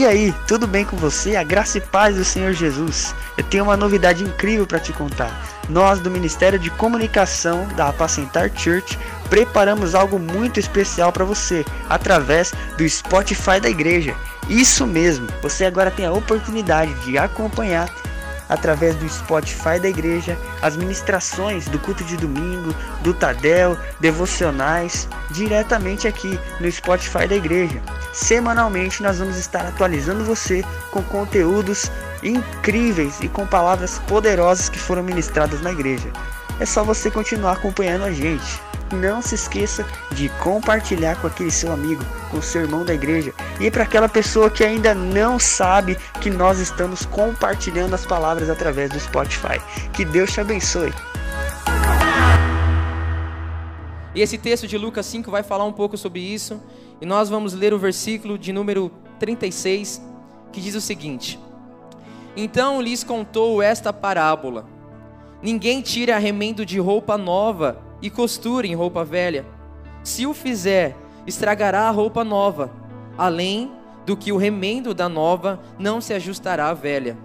E aí, tudo bem com você? A graça e paz do Senhor Jesus. Eu tenho uma novidade incrível para te contar. Nós do Ministério de Comunicação da Apacentar Church preparamos algo muito especial para você através do Spotify da igreja. Isso mesmo, você agora tem a oportunidade de acompanhar através do Spotify da igreja as ministrações do culto de domingo, do Tadel, devocionais, diretamente aqui no Spotify da igreja. Semanalmente nós vamos estar atualizando você com conteúdos incríveis e com palavras poderosas que foram ministradas na igreja. É só você continuar acompanhando a gente não se esqueça de compartilhar com aquele seu amigo, com seu irmão da igreja e para aquela pessoa que ainda não sabe que nós estamos compartilhando as palavras através do Spotify. Que Deus te abençoe. E esse texto de Lucas 5 vai falar um pouco sobre isso, e nós vamos ler o versículo de número 36, que diz o seguinte: Então lhes contou esta parábola: Ninguém tira remendo de roupa nova e costure em roupa velha. Se o fizer, estragará a roupa nova, além do que o remendo da nova não se ajustará à velha.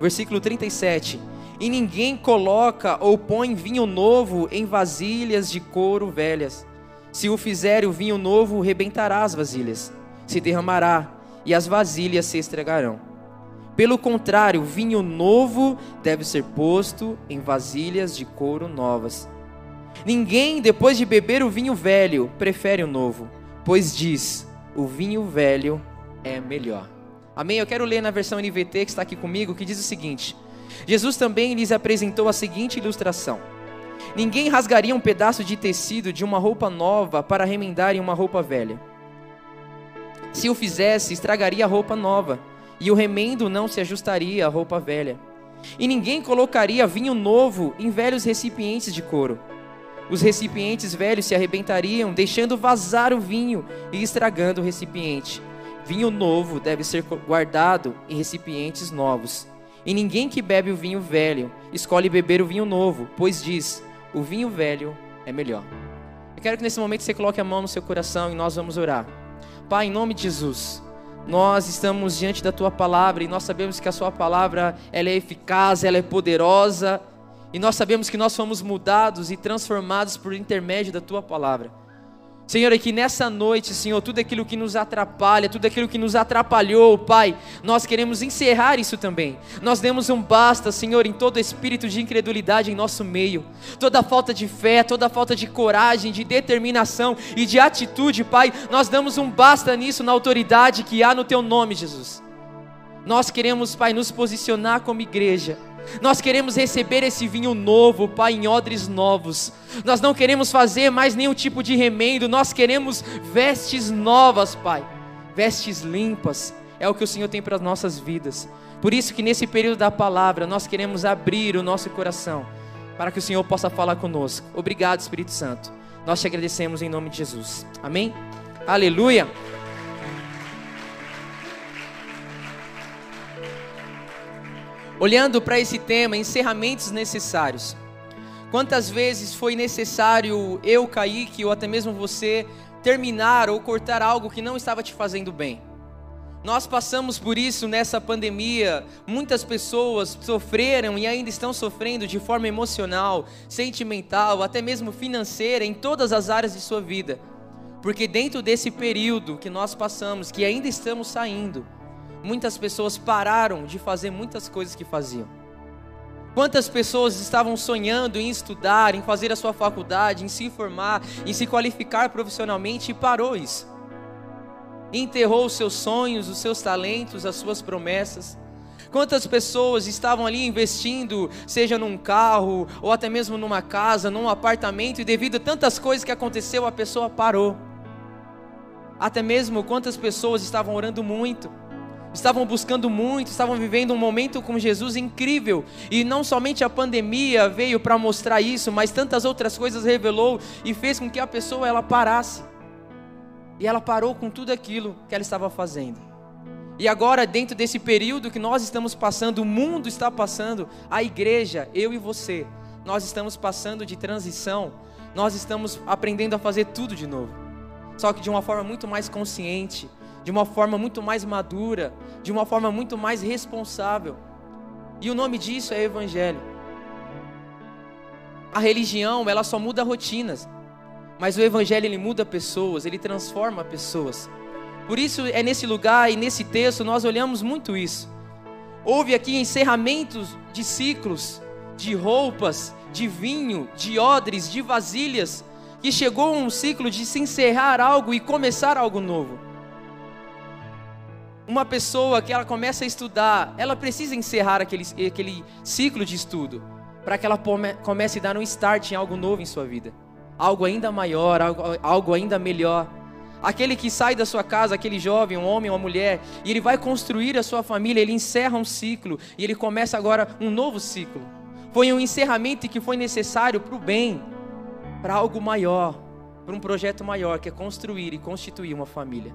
Versículo 37. E ninguém coloca ou põe vinho novo em vasilhas de couro velhas. Se o fizer, o vinho novo rebentará as vasilhas, se derramará, e as vasilhas se estragarão. Pelo contrário, vinho novo deve ser posto em vasilhas de couro novas. Ninguém, depois de beber o vinho velho, prefere o novo, pois diz: o vinho velho é melhor. Amém? Eu quero ler na versão NVT que está aqui comigo, que diz o seguinte: Jesus também lhes apresentou a seguinte ilustração: Ninguém rasgaria um pedaço de tecido de uma roupa nova para remendar em uma roupa velha. Se o fizesse, estragaria a roupa nova, e o remendo não se ajustaria à roupa velha. E ninguém colocaria vinho novo em velhos recipientes de couro os recipientes velhos se arrebentariam, deixando vazar o vinho e estragando o recipiente. Vinho novo deve ser guardado em recipientes novos. E ninguém que bebe o vinho velho escolhe beber o vinho novo, pois diz: o vinho velho é melhor. Eu quero que nesse momento você coloque a mão no seu coração e nós vamos orar. Pai, em nome de Jesus, nós estamos diante da tua palavra e nós sabemos que a sua palavra ela é eficaz, ela é poderosa e nós sabemos que nós fomos mudados e transformados por intermédio da tua palavra. Senhor, aqui nessa noite, Senhor, tudo aquilo que nos atrapalha, tudo aquilo que nos atrapalhou, Pai, nós queremos encerrar isso também. Nós demos um basta, Senhor, em todo espírito de incredulidade em nosso meio, toda falta de fé, toda falta de coragem, de determinação e de atitude, Pai, nós damos um basta nisso na autoridade que há no Teu nome, Jesus. Nós queremos, Pai, nos posicionar como igreja nós queremos receber esse vinho novo, Pai, em odres novos. Nós não queremos fazer mais nenhum tipo de remendo, nós queremos vestes novas, Pai. Vestes limpas. É o que o Senhor tem para as nossas vidas. Por isso que nesse período da palavra nós queremos abrir o nosso coração para que o Senhor possa falar conosco. Obrigado, Espírito Santo. Nós te agradecemos em nome de Jesus. Amém? Aleluia. Olhando para esse tema, encerramentos necessários. Quantas vezes foi necessário eu, Kaique, ou até mesmo você, terminar ou cortar algo que não estava te fazendo bem? Nós passamos por isso nessa pandemia. Muitas pessoas sofreram e ainda estão sofrendo de forma emocional, sentimental, até mesmo financeira, em todas as áreas de sua vida. Porque dentro desse período que nós passamos, que ainda estamos saindo, muitas pessoas pararam de fazer muitas coisas que faziam. Quantas pessoas estavam sonhando em estudar, em fazer a sua faculdade, em se formar, em se qualificar profissionalmente e parou isso. Enterrou os seus sonhos, os seus talentos, as suas promessas. Quantas pessoas estavam ali investindo, seja num carro, ou até mesmo numa casa, num apartamento, e devido a tantas coisas que aconteceu, a pessoa parou. Até mesmo quantas pessoas estavam orando muito, estavam buscando muito, estavam vivendo um momento com Jesus incrível. E não somente a pandemia veio para mostrar isso, mas tantas outras coisas revelou e fez com que a pessoa ela parasse. E ela parou com tudo aquilo que ela estava fazendo. E agora, dentro desse período que nós estamos passando, o mundo está passando, a igreja, eu e você, nós estamos passando de transição, nós estamos aprendendo a fazer tudo de novo. Só que de uma forma muito mais consciente, de uma forma muito mais madura, de uma forma muito mais responsável. E o nome disso é Evangelho. A religião, ela só muda rotinas, mas o Evangelho ele muda pessoas, ele transforma pessoas. Por isso é nesse lugar e nesse texto nós olhamos muito isso. Houve aqui encerramentos de ciclos, de roupas, de vinho, de odres, de vasilhas, que chegou um ciclo de se encerrar algo e começar algo novo. Uma pessoa que ela começa a estudar, ela precisa encerrar aquele, aquele ciclo de estudo para que ela comece a dar um start em algo novo em sua vida, algo ainda maior, algo, algo ainda melhor. Aquele que sai da sua casa, aquele jovem, um homem, uma mulher, e ele vai construir a sua família, ele encerra um ciclo e ele começa agora um novo ciclo. Foi um encerramento que foi necessário para o bem, para algo maior, para um projeto maior, que é construir e constituir uma família.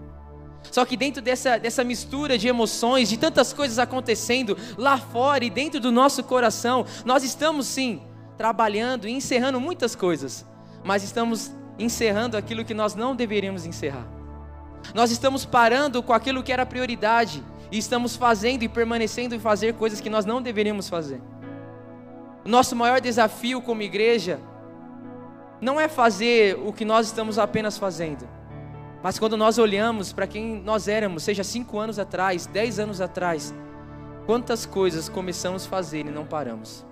Só que dentro dessa, dessa mistura de emoções, de tantas coisas acontecendo lá fora e dentro do nosso coração, nós estamos sim trabalhando e encerrando muitas coisas, mas estamos encerrando aquilo que nós não deveríamos encerrar. Nós estamos parando com aquilo que era prioridade e estamos fazendo e permanecendo em fazer coisas que nós não deveríamos fazer. Nosso maior desafio como igreja não é fazer o que nós estamos apenas fazendo, mas quando nós olhamos para quem nós éramos, seja cinco anos atrás, dez anos atrás, quantas coisas começamos a fazer e não paramos.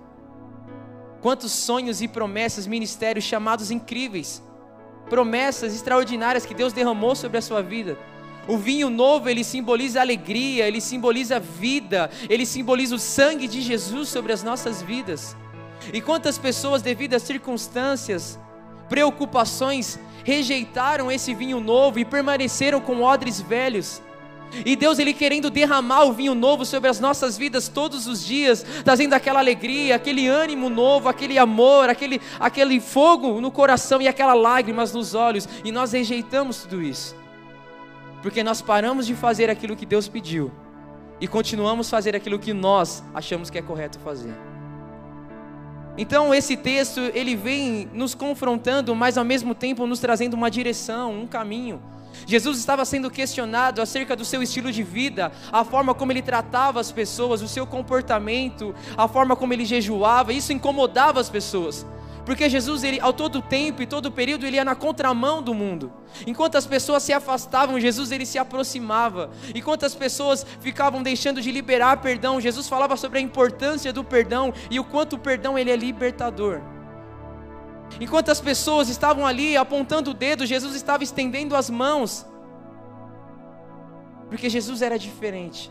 Quantos sonhos e promessas, ministérios chamados incríveis, promessas extraordinárias que Deus derramou sobre a sua vida. O vinho novo, ele simboliza alegria, ele simboliza vida, ele simboliza o sangue de Jesus sobre as nossas vidas. E quantas pessoas, devido às circunstâncias, preocupações, rejeitaram esse vinho novo e permaneceram com odres velhos. E Deus ele querendo derramar o vinho novo sobre as nossas vidas todos os dias, trazendo aquela alegria, aquele ânimo novo, aquele amor, aquele, aquele fogo no coração e aquelas lágrimas nos olhos. E nós rejeitamos tudo isso. Porque nós paramos de fazer aquilo que Deus pediu e continuamos fazer aquilo que nós achamos que é correto fazer. Então esse texto ele vem nos confrontando, mas ao mesmo tempo nos trazendo uma direção, um caminho. Jesus estava sendo questionado acerca do seu estilo de vida, a forma como ele tratava as pessoas, o seu comportamento, a forma como ele jejuava, isso incomodava as pessoas. Porque Jesus, ele, ao todo tempo e todo período, ele ia na contramão do mundo. Enquanto as pessoas se afastavam, Jesus ele se aproximava. Enquanto as pessoas ficavam deixando de liberar perdão, Jesus falava sobre a importância do perdão e o quanto o perdão ele é libertador. Enquanto as pessoas estavam ali apontando o dedo, Jesus estava estendendo as mãos. Porque Jesus era diferente.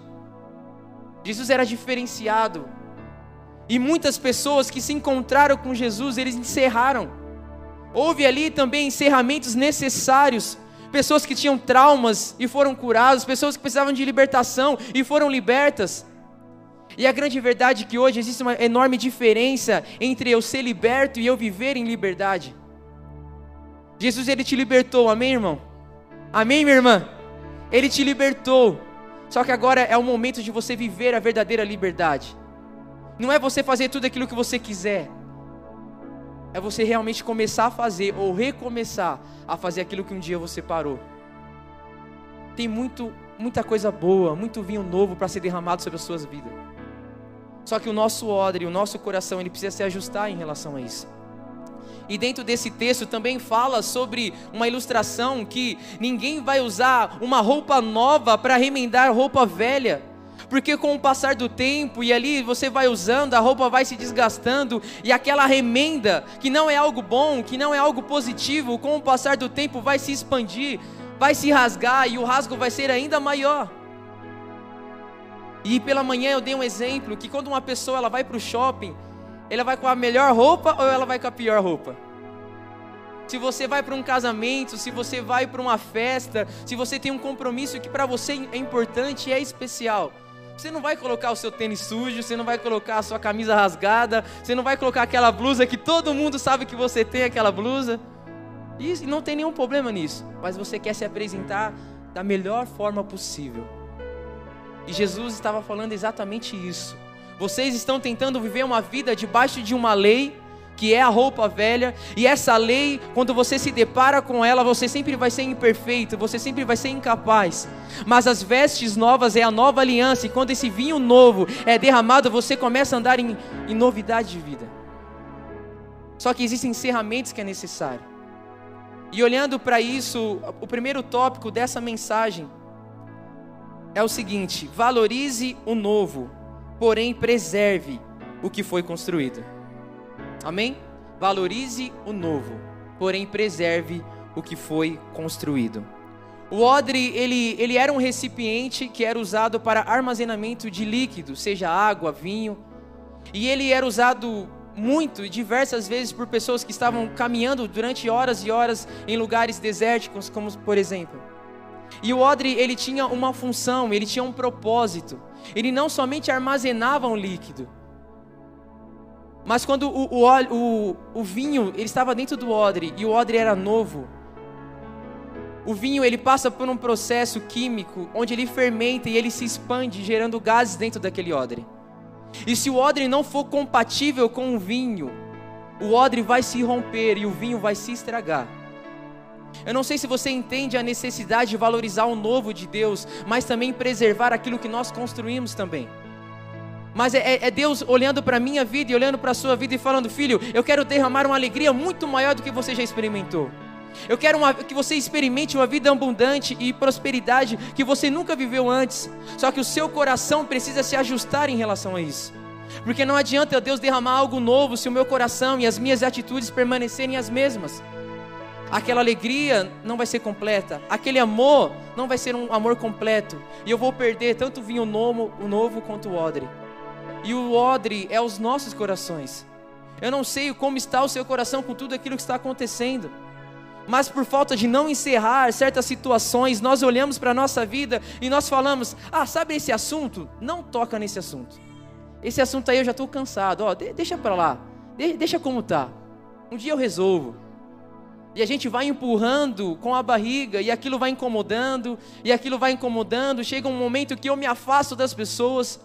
Jesus era diferenciado. E muitas pessoas que se encontraram com Jesus, eles encerraram. Houve ali também encerramentos necessários. Pessoas que tinham traumas e foram curadas, pessoas que precisavam de libertação e foram libertas. E a grande verdade é que hoje existe uma enorme diferença entre eu ser liberto e eu viver em liberdade. Jesus ele te libertou, amém, irmão? Amém, minha irmã? Ele te libertou. Só que agora é o momento de você viver a verdadeira liberdade. Não é você fazer tudo aquilo que você quiser. É você realmente começar a fazer ou recomeçar a fazer aquilo que um dia você parou. Tem muito, muita coisa boa, muito vinho novo para ser derramado sobre as suas vidas. Só que o nosso odre, o nosso coração, ele precisa se ajustar em relação a isso. E dentro desse texto também fala sobre uma ilustração que ninguém vai usar uma roupa nova para remendar roupa velha porque com o passar do tempo e ali você vai usando, a roupa vai se desgastando e aquela remenda, que não é algo bom, que não é algo positivo, com o passar do tempo vai se expandir, vai se rasgar e o rasgo vai ser ainda maior. E pela manhã eu dei um exemplo que quando uma pessoa ela vai para o shopping, ela vai com a melhor roupa ou ela vai com a pior roupa? Se você vai para um casamento, se você vai para uma festa, se você tem um compromisso que para você é importante e é especial, você não vai colocar o seu tênis sujo, você não vai colocar a sua camisa rasgada, você não vai colocar aquela blusa que todo mundo sabe que você tem aquela blusa. E não tem nenhum problema nisso, mas você quer se apresentar da melhor forma possível. E Jesus estava falando exatamente isso. Vocês estão tentando viver uma vida debaixo de uma lei, que é a roupa velha, e essa lei, quando você se depara com ela, você sempre vai ser imperfeito, você sempre vai ser incapaz. Mas as vestes novas é a nova aliança, e quando esse vinho novo é derramado, você começa a andar em, em novidade de vida. Só que existem encerramentos que é necessário. E olhando para isso, o primeiro tópico dessa mensagem é o seguinte: valorize o novo, porém preserve o que foi construído. Amém? Valorize o novo, porém preserve o que foi construído. O odre, ele, ele era um recipiente que era usado para armazenamento de líquido, seja água, vinho. E ele era usado muito, diversas vezes, por pessoas que estavam caminhando durante horas e horas em lugares desérticos, como por exemplo. E o odre, ele tinha uma função, ele tinha um propósito. Ele não somente armazenava um líquido, mas quando o, o, o, o vinho ele estava dentro do odre e o odre era novo, o vinho ele passa por um processo químico onde ele fermenta e ele se expande, gerando gases dentro daquele odre. E se o odre não for compatível com o vinho, o odre vai se romper e o vinho vai se estragar. Eu não sei se você entende a necessidade de valorizar o novo de Deus, mas também preservar aquilo que nós construímos também. Mas é, é, é Deus olhando para a minha vida e olhando para a sua vida e falando: Filho, eu quero derramar uma alegria muito maior do que você já experimentou. Eu quero uma, que você experimente uma vida abundante e prosperidade que você nunca viveu antes. Só que o seu coração precisa se ajustar em relação a isso. Porque não adianta Deus derramar algo novo se o meu coração e as minhas atitudes permanecerem as mesmas. Aquela alegria não vai ser completa, aquele amor não vai ser um amor completo, e eu vou perder tanto o vinho novo, o novo quanto o odre. E o odre é os nossos corações. Eu não sei como está o seu coração com tudo aquilo que está acontecendo. Mas por falta de não encerrar certas situações, nós olhamos para a nossa vida e nós falamos: Ah, sabe esse assunto? Não toca nesse assunto. Esse assunto aí eu já estou cansado. Ó, deixa para lá. deixa como tá. Um dia eu resolvo. E a gente vai empurrando com a barriga, e aquilo vai incomodando, e aquilo vai incomodando. Chega um momento que eu me afasto das pessoas.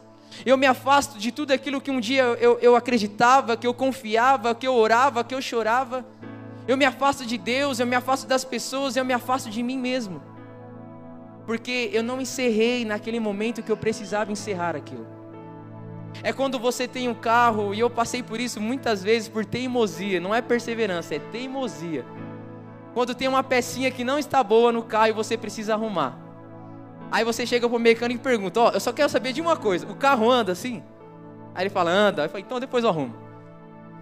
Eu me afasto de tudo aquilo que um dia eu, eu acreditava, que eu confiava, que eu orava, que eu chorava. Eu me afasto de Deus, eu me afasto das pessoas, eu me afasto de mim mesmo. Porque eu não encerrei naquele momento que eu precisava encerrar aquilo. É quando você tem um carro, e eu passei por isso muitas vezes por teimosia, não é perseverança, é teimosia. Quando tem uma pecinha que não está boa no carro e você precisa arrumar. Aí você chega pro mecânico e pergunta: Ó, oh, eu só quero saber de uma coisa: o carro anda assim? Aí ele fala: anda. Eu falo: então depois eu arrumo.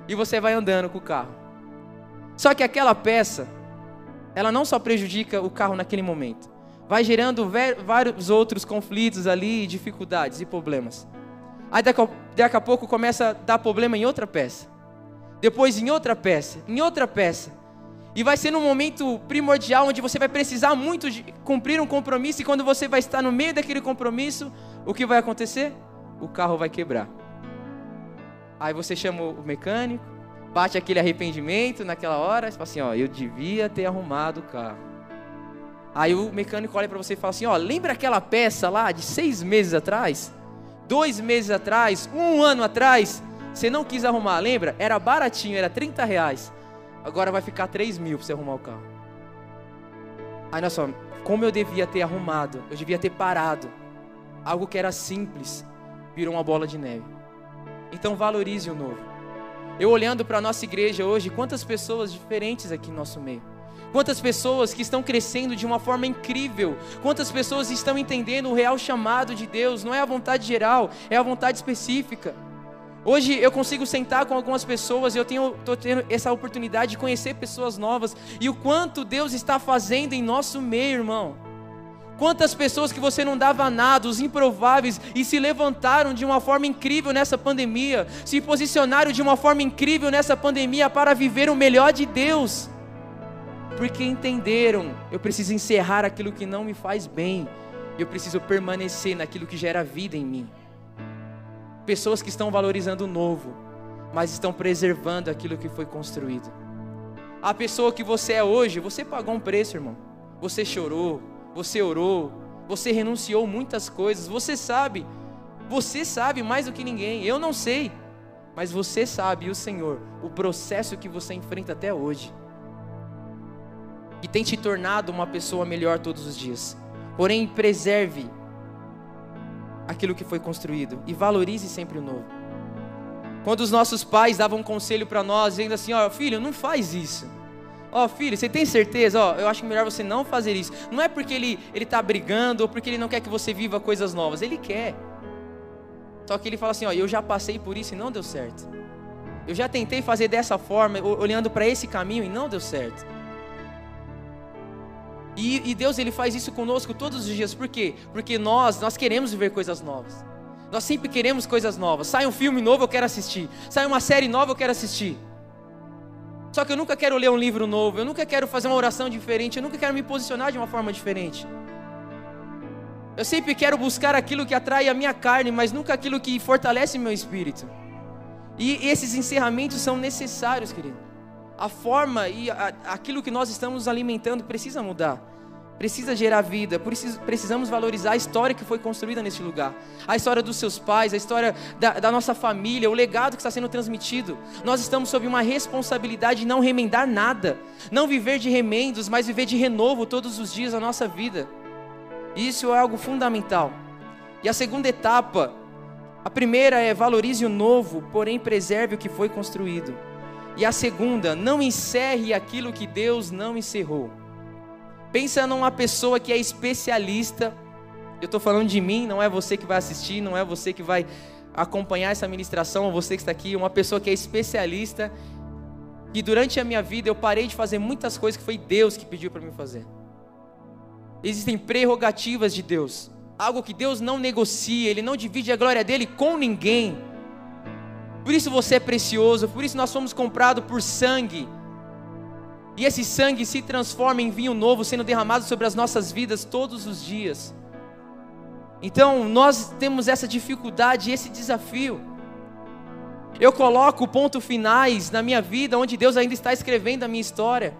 E você vai andando com o carro. Só que aquela peça, ela não só prejudica o carro naquele momento, vai gerando vários outros conflitos ali, dificuldades e problemas. Aí daqui a pouco começa a dar problema em outra peça. Depois em outra peça, em outra peça. E vai ser num momento primordial onde você vai precisar muito de cumprir um compromisso e quando você vai estar no meio daquele compromisso, o que vai acontecer? O carro vai quebrar. Aí você chama o mecânico, bate aquele arrependimento naquela hora, e fala assim, ó, eu devia ter arrumado o carro. Aí o mecânico olha para você e fala assim, ó, lembra aquela peça lá de seis meses atrás? Dois meses atrás? Um ano atrás? Você não quis arrumar, lembra? Era baratinho, era 30 reais. Agora vai ficar 3 mil para você arrumar o carro. Aí nós falamos, como eu devia ter arrumado, eu devia ter parado. Algo que era simples, virou uma bola de neve. Então valorize o novo. Eu olhando para a nossa igreja hoje, quantas pessoas diferentes aqui no nosso meio. Quantas pessoas que estão crescendo de uma forma incrível. Quantas pessoas estão entendendo o real chamado de Deus. Não é a vontade geral, é a vontade específica. Hoje eu consigo sentar com algumas pessoas eu tenho tô tendo essa oportunidade de conhecer pessoas novas. E o quanto Deus está fazendo em nosso meio, irmão. Quantas pessoas que você não dava nada, os improváveis, e se levantaram de uma forma incrível nessa pandemia, se posicionaram de uma forma incrível nessa pandemia para viver o melhor de Deus, porque entenderam: eu preciso encerrar aquilo que não me faz bem, eu preciso permanecer naquilo que gera vida em mim pessoas que estão valorizando o novo, mas estão preservando aquilo que foi construído. A pessoa que você é hoje, você pagou um preço, irmão. Você chorou, você orou, você renunciou muitas coisas. Você sabe, você sabe mais do que ninguém. Eu não sei. Mas você sabe, e o Senhor, o processo que você enfrenta até hoje. Que tem te tornado uma pessoa melhor todos os dias. Porém, preserve aquilo que foi construído e valorize sempre o novo. Quando os nossos pais davam um conselho para nós, dizendo assim: Ó, oh, filho, não faz isso. Ó, oh, filho, você tem certeza? Ó, oh, eu acho melhor você não fazer isso. Não é porque ele ele está brigando ou porque ele não quer que você viva coisas novas. Ele quer. Só que ele fala assim: ó, eu já passei por isso e não deu certo. Eu já tentei fazer dessa forma, olhando para esse caminho e não deu certo. E, e, Deus ele faz isso conosco todos os dias. Por quê? Porque nós nós queremos viver coisas novas. Nós sempre queremos coisas novas. Sai um filme novo, eu quero assistir. Sai uma série nova, eu quero assistir. Só que eu nunca quero ler um livro novo, eu nunca quero fazer uma oração diferente, eu nunca quero me posicionar de uma forma diferente. Eu sempre quero buscar aquilo que atrai a minha carne, mas nunca aquilo que fortalece meu espírito. E esses encerramentos são necessários, querido. A forma e a, aquilo que nós estamos alimentando precisa mudar. Precisa gerar vida, precisamos valorizar a história que foi construída nesse lugar. A história dos seus pais, a história da, da nossa família, o legado que está sendo transmitido. Nós estamos sob uma responsabilidade de não remendar nada. Não viver de remendos, mas viver de renovo todos os dias da nossa vida. Isso é algo fundamental. E a segunda etapa, a primeira é valorize o novo, porém preserve o que foi construído. E a segunda, não encerre aquilo que Deus não encerrou. Pensa numa pessoa que é especialista. Eu estou falando de mim, não é você que vai assistir, não é você que vai acompanhar essa ministração, você que está aqui, uma pessoa que é especialista. E durante a minha vida eu parei de fazer muitas coisas que foi Deus que pediu para mim fazer. Existem prerrogativas de Deus, algo que Deus não negocia, Ele não divide a glória dele com ninguém. Por isso você é precioso, por isso nós somos comprados por sangue. E esse sangue se transforma em vinho novo, sendo derramado sobre as nossas vidas todos os dias. Então, nós temos essa dificuldade, esse desafio. Eu coloco ponto finais na minha vida, onde Deus ainda está escrevendo a minha história.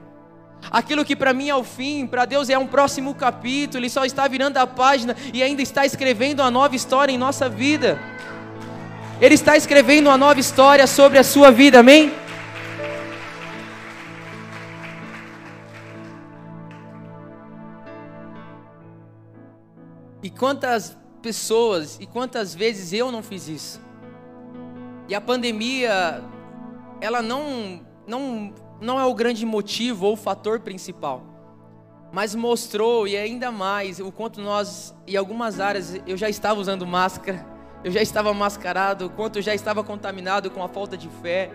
Aquilo que para mim é o fim, para Deus é um próximo capítulo, Ele só está virando a página e ainda está escrevendo uma nova história em nossa vida. Ele está escrevendo uma nova história sobre a sua vida, amém? E quantas pessoas e quantas vezes eu não fiz isso? E a pandemia, ela não, não não é o grande motivo ou o fator principal, mas mostrou e ainda mais o quanto nós, em algumas áreas, eu já estava usando máscara, eu já estava mascarado, o quanto eu já estava contaminado com a falta de fé,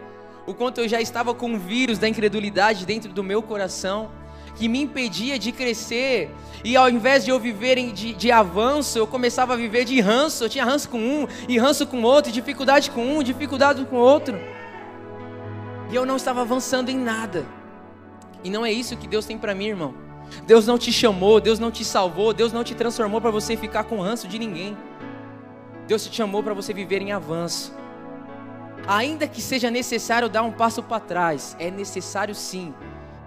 o quanto eu já estava com o vírus da incredulidade dentro do meu coração, que me impedia de crescer, e ao invés de eu viver de, de avanço, eu começava a viver de ranço, eu tinha ranço com um, e ranço com outro, dificuldade com um, dificuldade com outro. E eu não estava avançando em nada. E não é isso que Deus tem para mim, irmão. Deus não te chamou, Deus não te salvou, Deus não te transformou para você ficar com ranço de ninguém. Deus te chamou para você viver em avanço. Ainda que seja necessário dar um passo para trás, é necessário sim,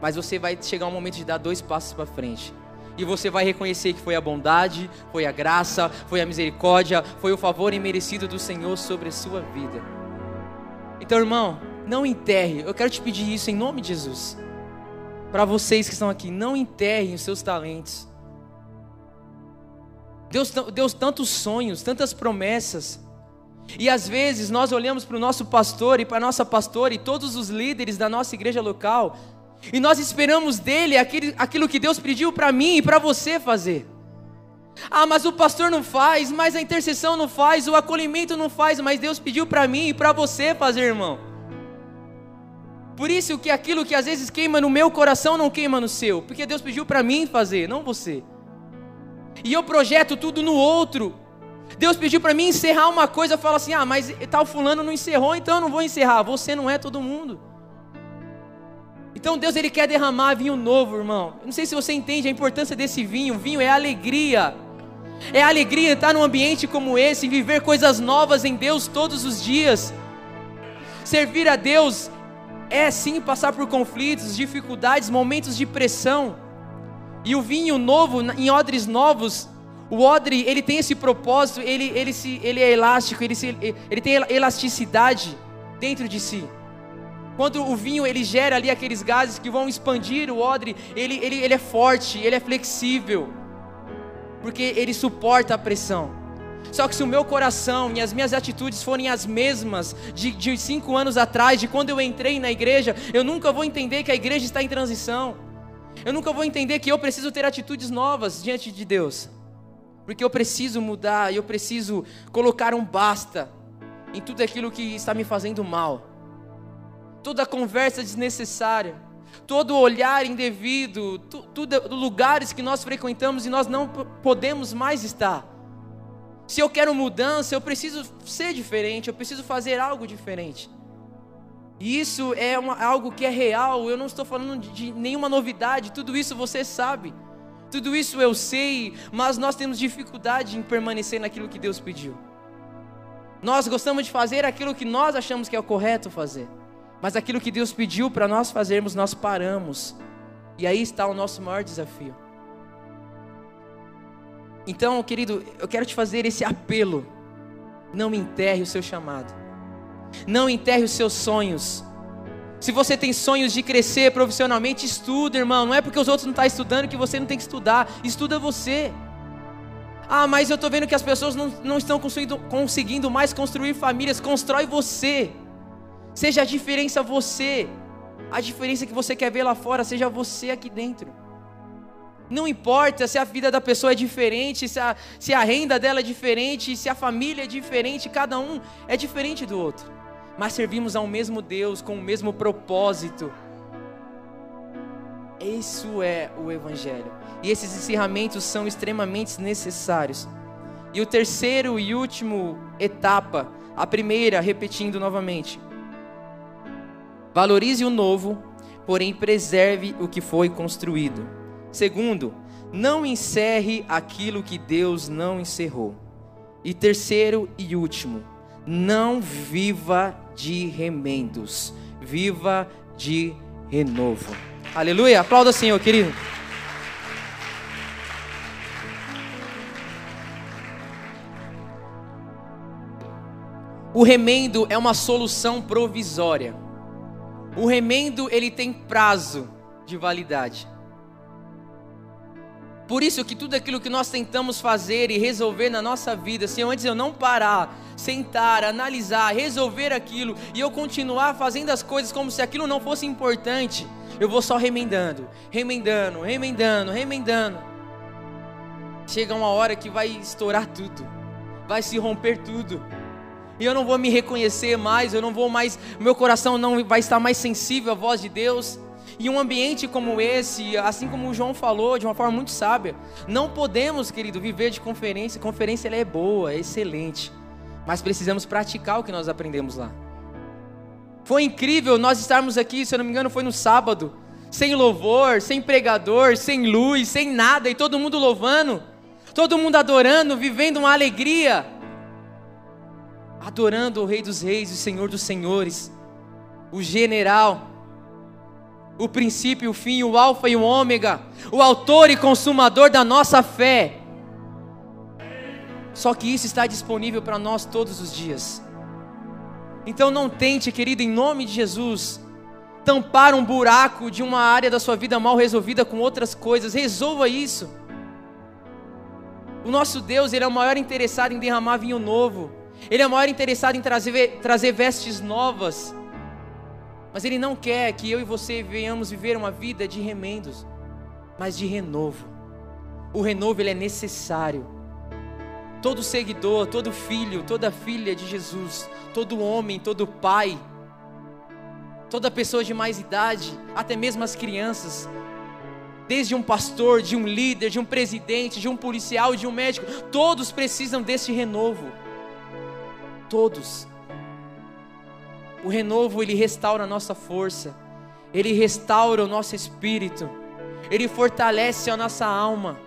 mas você vai chegar um momento de dar dois passos para frente. E você vai reconhecer que foi a bondade, foi a graça, foi a misericórdia, foi o favor imerecido do Senhor sobre a sua vida. Então, irmão, não enterre. Eu quero te pedir isso em nome de Jesus. Para vocês que estão aqui, não enterrem os seus talentos. Deus deu tantos sonhos, tantas promessas. E às vezes nós olhamos para o nosso pastor e para a nossa pastora e todos os líderes da nossa igreja local e nós esperamos dele aquilo, aquilo que Deus pediu para mim e para você fazer. Ah, mas o pastor não faz, mas a intercessão não faz, o acolhimento não faz, mas Deus pediu para mim e para você fazer, irmão. Por isso que aquilo que às vezes queima no meu coração não queima no seu, porque Deus pediu para mim fazer, não você. E eu projeto tudo no outro. Deus pediu para mim encerrar uma coisa, eu falo assim: "Ah, mas tal fulano não encerrou, então eu não vou encerrar". Você não é todo mundo. Então Deus ele quer derramar vinho novo, irmão. Não sei se você entende a importância desse vinho. Vinho é alegria. É alegria estar num ambiente como esse, viver coisas novas em Deus todos os dias. Servir a Deus é sim passar por conflitos, dificuldades, momentos de pressão. E o vinho novo, em odres novos, o odre, ele tem esse propósito, ele, ele, se, ele é elástico, ele, se, ele tem elasticidade. dentro de si. Quando o vinho ele gera ali aqueles gases que vão expandir o odre, ele, ele, ele é forte, ele é flexível, porque ele suporta a pressão. Só que se o meu coração e as minhas atitudes forem as mesmas de, de cinco anos atrás, de quando eu entrei na igreja, eu nunca vou entender que a igreja está em transição. Eu nunca vou entender que eu preciso ter atitudes novas diante de Deus. Porque eu preciso mudar, eu preciso colocar um basta em tudo aquilo que está me fazendo mal toda conversa desnecessária, todo olhar indevido, tu, tudo lugares que nós frequentamos e nós não podemos mais estar. Se eu quero mudança, eu preciso ser diferente, eu preciso fazer algo diferente. E isso é uma, algo que é real, eu não estou falando de, nenhuma novidade, tudo isso você sabe. Tudo isso eu sei, mas nós temos dificuldade em permanecer naquilo que Deus pediu. Nós gostamos de fazer aquilo que nós achamos que é o correto fazer. Mas aquilo que Deus pediu para nós fazermos, nós paramos. E aí está o nosso maior desafio. Então, querido, eu quero te fazer esse apelo. Não enterre o seu chamado. Não enterre os seus sonhos. Se você tem sonhos de crescer profissionalmente, estuda, irmão. Não é porque os outros não estão tá estudando que você não tem que estudar. Estuda você. Ah, mas eu estou vendo que as pessoas não, não estão conseguindo, mais construir famílias. Constrói você. Seja a diferença você. A diferença que você quer ver lá fora, seja você aqui dentro. Não importa se a vida da pessoa é diferente, se a, se a renda dela é diferente, se a família é diferente, cada um é diferente do outro. Mas servimos ao mesmo Deus, com o mesmo propósito. Isso é o Evangelho. E esses encerramentos são extremamente necessários. E o terceiro e último etapa, a primeira, repetindo novamente, Valorize o novo, porém preserve o que foi construído. Segundo, não encerre aquilo que Deus não encerrou. E terceiro e último, não viva de remendos, viva de renovo. Aleluia! Aplauda o Senhor, querido. O remendo é uma solução provisória. O remendo ele tem prazo de validade. Por isso que tudo aquilo que nós tentamos fazer e resolver na nossa vida, se antes eu não parar, sentar, analisar, resolver aquilo e eu continuar fazendo as coisas como se aquilo não fosse importante, eu vou só remendando, remendando, remendando, remendando. Chega uma hora que vai estourar tudo, vai se romper tudo e eu não vou me reconhecer mais, eu não vou mais, meu coração não vai estar mais sensível à voz de Deus. E um ambiente como esse, assim como o João falou, de uma forma muito sábia, não podemos, querido, viver de conferência. Conferência é boa, é excelente, mas precisamos praticar o que nós aprendemos lá. Foi incrível nós estarmos aqui, se eu não me engano, foi no sábado, sem louvor, sem pregador, sem luz, sem nada, e todo mundo louvando, todo mundo adorando, vivendo uma alegria adorando o Rei dos Reis, o Senhor dos Senhores, o general, o princípio, o fim, o Alfa e o Ômega, o autor e consumador da nossa fé. Só que isso está disponível para nós todos os dias. Então não tente, querido, em nome de Jesus, tampar um buraco de uma área da sua vida mal resolvida com outras coisas. Resolva isso. O nosso Deus, ele é o maior interessado em derramar vinho novo. Ele é o maior interessado em trazer, trazer vestes novas. Mas Ele não quer que eu e você venhamos viver uma vida de remendos, mas de renovo. O renovo ele é necessário. Todo seguidor, todo filho, toda filha de Jesus, todo homem, todo pai, toda pessoa de mais idade, até mesmo as crianças, desde um pastor, de um líder, de um presidente, de um policial, de um médico, todos precisam desse renovo todos. O renovo ele restaura a nossa força, ele restaura o nosso espírito, ele fortalece a nossa alma.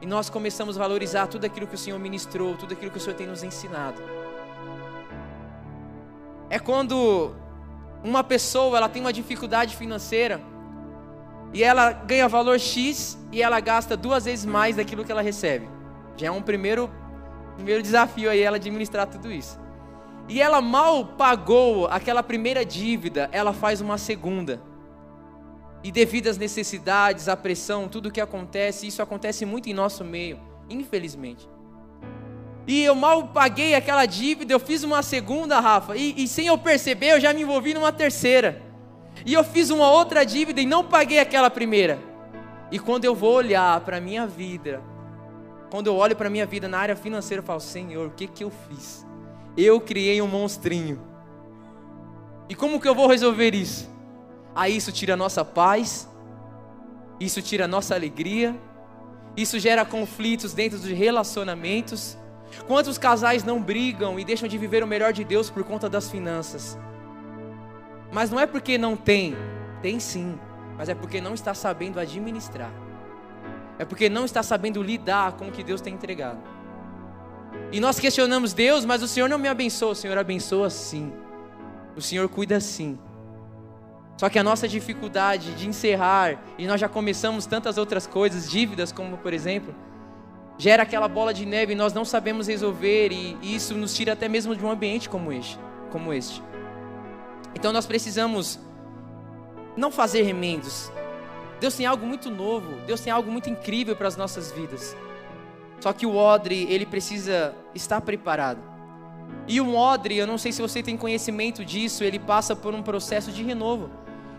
E nós começamos a valorizar tudo aquilo que o Senhor ministrou, tudo aquilo que o Senhor tem nos ensinado. É quando uma pessoa ela tem uma dificuldade financeira e ela ganha valor X e ela gasta duas vezes mais daquilo que ela recebe. Já é um primeiro Primeiro desafio aí ela administrar tudo isso. E ela mal pagou aquela primeira dívida, ela faz uma segunda. E devido às necessidades, à pressão, tudo o que acontece, isso acontece muito em nosso meio, infelizmente. E eu mal paguei aquela dívida, eu fiz uma segunda, Rafa, e, e sem eu perceber, eu já me envolvi numa terceira. E eu fiz uma outra dívida e não paguei aquela primeira. E quando eu vou olhar para a minha vida, quando eu olho para a minha vida na área financeira, eu falo: Senhor, o que, que eu fiz? Eu criei um monstrinho. E como que eu vou resolver isso? Aí isso tira a nossa paz, isso tira a nossa alegria, isso gera conflitos dentro dos relacionamentos. Quantos casais não brigam e deixam de viver o melhor de Deus por conta das finanças? Mas não é porque não tem, tem sim, mas é porque não está sabendo administrar. É porque não está sabendo lidar com o que Deus tem entregado. E nós questionamos Deus, mas o Senhor não me abençoa, o Senhor abençoa sim. O Senhor cuida sim. Só que a nossa dificuldade de encerrar, e nós já começamos tantas outras coisas, dívidas, como por exemplo, gera aquela bola de neve e nós não sabemos resolver, e, e isso nos tira até mesmo de um ambiente como este. Como este. Então nós precisamos não fazer remendos. Deus tem algo muito novo, Deus tem algo muito incrível para as nossas vidas. Só que o odre, ele precisa estar preparado. E o odre, eu não sei se você tem conhecimento disso, ele passa por um processo de renovo.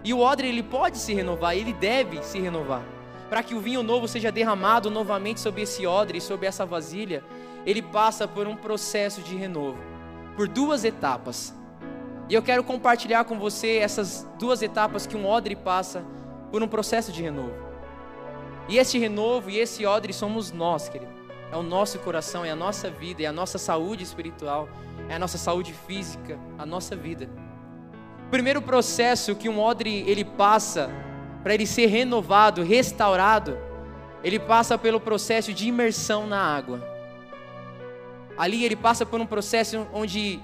E o odre, ele pode se renovar, ele deve se renovar. Para que o vinho novo seja derramado novamente sobre esse odre, sobre essa vasilha, ele passa por um processo de renovo, por duas etapas. E eu quero compartilhar com você essas duas etapas que um odre passa por um processo de renovo. E esse renovo e esse odre somos nós, querido. É o nosso coração, é a nossa vida, é a nossa saúde espiritual, é a nossa saúde física, a nossa vida. O primeiro processo que um odre ele passa para ele ser renovado, restaurado, ele passa pelo processo de imersão na água. Ali ele passa por um processo onde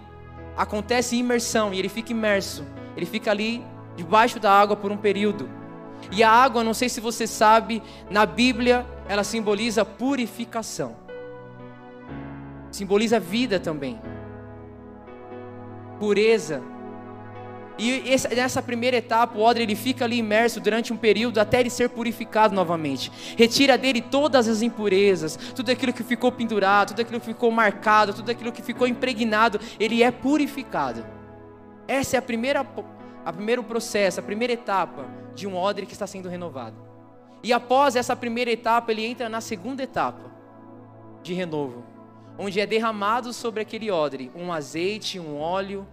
acontece imersão e ele fica imerso. Ele fica ali debaixo da água por um período. E a água, não sei se você sabe, na Bíblia ela simboliza purificação. Simboliza vida também. Pureza. E nessa primeira etapa, o odre ele fica ali imerso durante um período até ele ser purificado novamente. Retira dele todas as impurezas, tudo aquilo que ficou pendurado, tudo aquilo que ficou marcado, tudo aquilo que ficou impregnado, ele é purificado. Essa é a primeira, a primeiro processo, a primeira etapa de um odre que está sendo renovado. E após essa primeira etapa, ele entra na segunda etapa de renovo, onde é derramado sobre aquele odre um azeite, um óleo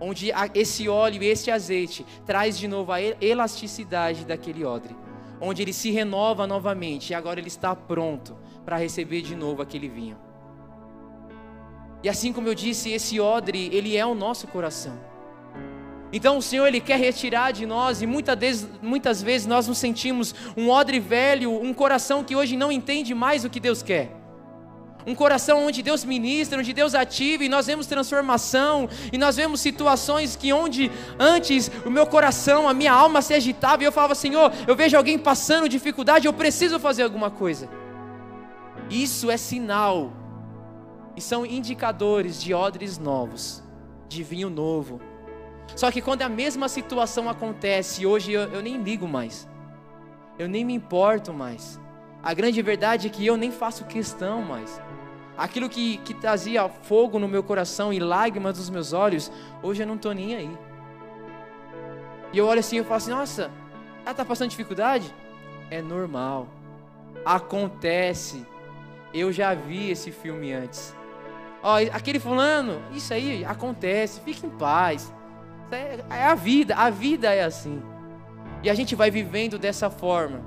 onde esse óleo esse azeite traz de novo a elasticidade daquele odre, onde ele se renova novamente e agora ele está pronto para receber de novo aquele vinho. E assim como eu disse, esse odre, ele é o nosso coração. Então o Senhor ele quer retirar de nós e muitas vezes, muitas vezes nós nos sentimos um odre velho, um coração que hoje não entende mais o que Deus quer um coração onde Deus ministra, onde Deus ativa, e nós vemos transformação, e nós vemos situações que onde antes o meu coração, a minha alma se agitava, e eu falava, Senhor, eu vejo alguém passando dificuldade, eu preciso fazer alguma coisa. Isso é sinal, e são indicadores de odres novos, de vinho novo. Só que quando a mesma situação acontece, hoje eu, eu nem ligo mais, eu nem me importo mais. A grande verdade é que eu nem faço questão mais. Aquilo que, que trazia fogo no meu coração e lágrimas nos meus olhos, hoje eu não estou nem aí. E eu olho assim e falo assim: nossa, ela está passando dificuldade? É normal. Acontece. Eu já vi esse filme antes. Ó, aquele fulano, isso aí acontece, fique em paz. É, é a vida, a vida é assim. E a gente vai vivendo dessa forma.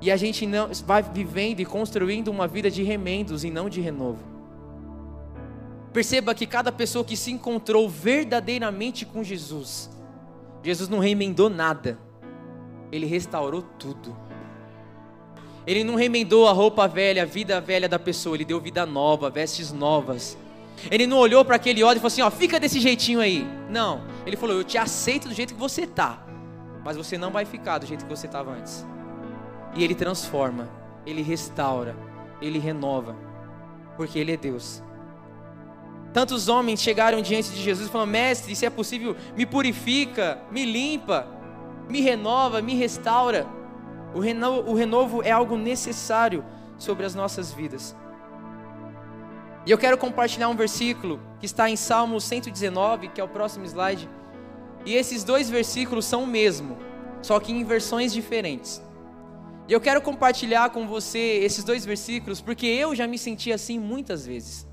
E a gente não vai vivendo e construindo uma vida de remendos e não de renovo. Perceba que cada pessoa que se encontrou verdadeiramente com Jesus, Jesus não remendou nada, ele restaurou tudo. Ele não remendou a roupa velha, a vida velha da pessoa, ele deu vida nova, vestes novas. Ele não olhou para aquele ódio e falou assim: ó, fica desse jeitinho aí. Não, ele falou: eu te aceito do jeito que você tá, mas você não vai ficar do jeito que você estava antes. E Ele transforma, Ele restaura, Ele renova, porque Ele é Deus. Tantos homens chegaram diante de Jesus e falaram: Mestre, se é possível, me purifica, me limpa, me renova, me restaura. O o renovo é algo necessário sobre as nossas vidas. E eu quero compartilhar um versículo que está em Salmo 119, que é o próximo slide. E esses dois versículos são o mesmo, só que em versões diferentes. E eu quero compartilhar com você esses dois versículos porque eu já me senti assim muitas vezes.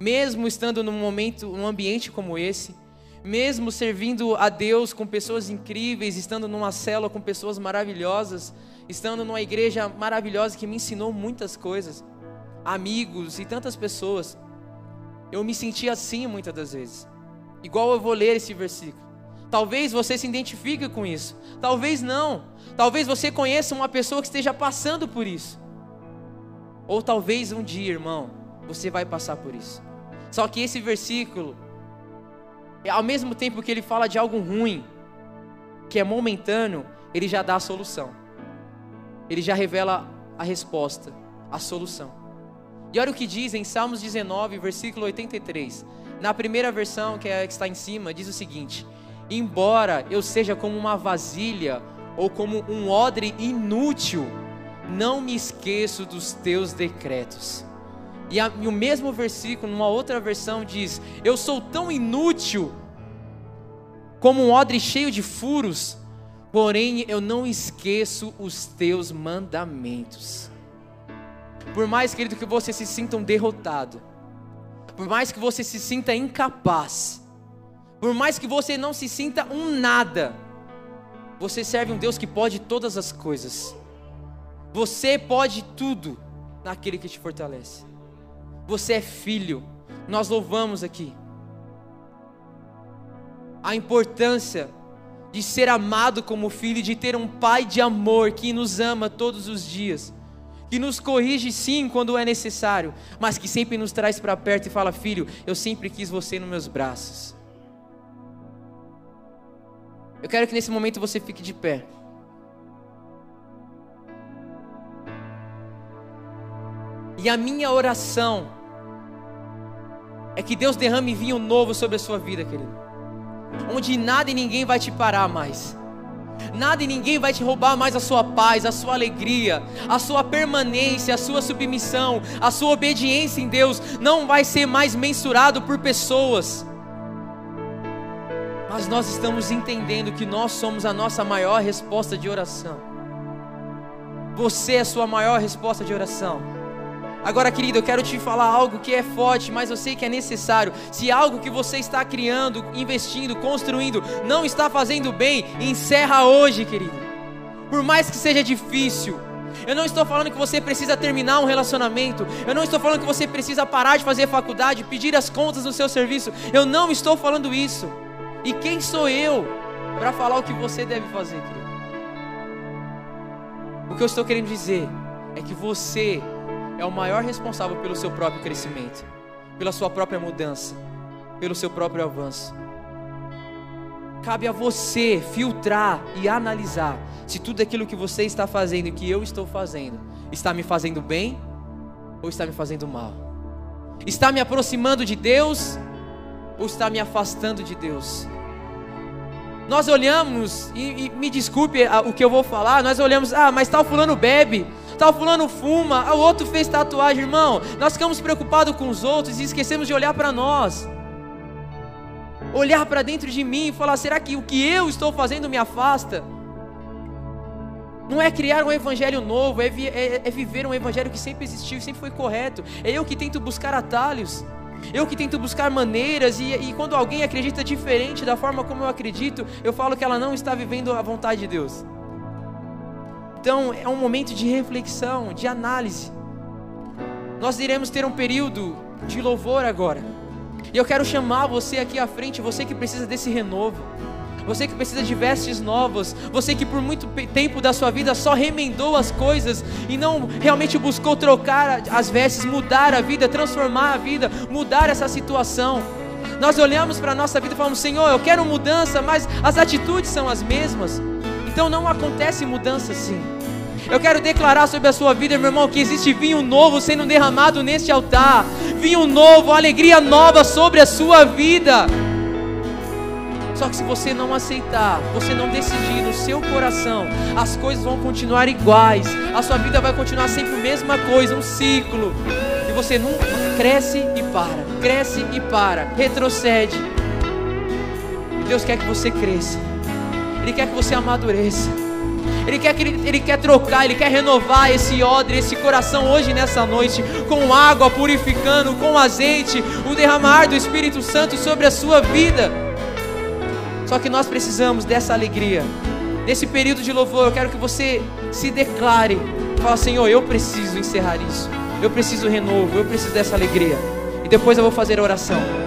Mesmo estando num momento, num ambiente como esse, mesmo servindo a Deus com pessoas incríveis, estando numa célula com pessoas maravilhosas, estando numa igreja maravilhosa que me ensinou muitas coisas, amigos e tantas pessoas, eu me senti assim muitas das vezes. Igual eu vou ler esse versículo. Talvez você se identifique com isso, talvez não. Talvez você conheça uma pessoa que esteja passando por isso. Ou talvez um dia, irmão, você vai passar por isso. Só que esse versículo, ao mesmo tempo que ele fala de algo ruim, que é momentâneo, ele já dá a solução. Ele já revela a resposta, a solução. E olha o que diz em Salmos 19, versículo 83. Na primeira versão, que, é, que está em cima, diz o seguinte: Embora eu seja como uma vasilha ou como um odre inútil, não me esqueço dos teus decretos. E, a, e o mesmo versículo, numa outra versão, diz: Eu sou tão inútil como um odre cheio de furos, porém eu não esqueço os teus mandamentos. Por mais, querido, que você se sinta um derrotado, por mais que você se sinta incapaz, por mais que você não se sinta um nada, você serve um Deus que pode todas as coisas. Você pode tudo naquele que te fortalece. Você é filho. Nós louvamos aqui. A importância de ser amado como filho, de ter um pai de amor que nos ama todos os dias, que nos corrige sim quando é necessário, mas que sempre nos traz para perto e fala: Filho, eu sempre quis você nos meus braços. Eu quero que nesse momento você fique de pé. E a minha oração é que Deus derrame vinho novo sobre a sua vida, querido. Onde nada e ninguém vai te parar mais. Nada e ninguém vai te roubar mais a sua paz, a sua alegria, a sua permanência, a sua submissão, a sua obediência em Deus não vai ser mais mensurado por pessoas mas nós estamos entendendo que nós somos a nossa maior resposta de oração. Você é a sua maior resposta de oração. Agora, querido, eu quero te falar algo que é forte, mas eu sei que é necessário. Se algo que você está criando, investindo, construindo, não está fazendo bem, encerra hoje, querido. Por mais que seja difícil, eu não estou falando que você precisa terminar um relacionamento. Eu não estou falando que você precisa parar de fazer faculdade, pedir as contas do seu serviço. Eu não estou falando isso. E quem sou eu para falar o que você deve fazer, querido? O que eu estou querendo dizer é que você é o maior responsável pelo seu próprio crescimento, pela sua própria mudança, pelo seu próprio avanço. Cabe a você filtrar e analisar se tudo aquilo que você está fazendo e que eu estou fazendo está me fazendo bem ou está me fazendo mal. Está me aproximando de Deus ou está me afastando de Deus? Nós olhamos, e, e me desculpe o que eu vou falar, nós olhamos, ah, mas tal fulano bebe, tal fulano fuma, o outro fez tatuagem, irmão. Nós ficamos preocupados com os outros e esquecemos de olhar para nós. Olhar para dentro de mim e falar: será que o que eu estou fazendo me afasta? Não é criar um evangelho novo, é, vi, é, é viver um evangelho que sempre existiu, sempre foi correto. É eu que tento buscar atalhos. Eu que tento buscar maneiras, e, e, quando alguém acredita diferente da forma como eu acredito, eu falo que ela não está vivendo a vontade de Deus. Então é um momento de reflexão, de análise. Nós iremos ter um período de louvor agora. E eu quero chamar você aqui à frente, você que precisa desse renovo você que precisa de vestes novas, você que por muito tempo da sua vida só remendou as coisas e não realmente buscou trocar as vestes, mudar a vida, transformar a vida, mudar essa situação. Nós olhamos para a nossa vida e falamos: Senhor, eu quero mudança, mas as atitudes são as mesmas. Então não acontece mudança assim. Eu quero declarar sobre a sua vida, meu irmão, que existe vinho novo sendo derramado neste altar. Vinho novo, alegria nova sobre a sua vida. Só que se você não aceitar, você não decidir no seu coração, as coisas vão continuar iguais. A sua vida vai continuar sempre a mesma coisa, um ciclo. E você nunca cresce e para, cresce e para, retrocede. Deus quer que você cresça. Ele quer que você amadureça. Ele quer, que ele, ele quer trocar, Ele quer renovar esse odre, esse coração hoje nessa noite, com água purificando, com azeite, o derramar do Espírito Santo sobre a sua vida. Só que nós precisamos dessa alegria. Nesse período de louvor, eu quero que você se declare. Fala, Senhor, eu preciso encerrar isso. Eu preciso renovo, eu preciso dessa alegria. E depois eu vou fazer a oração.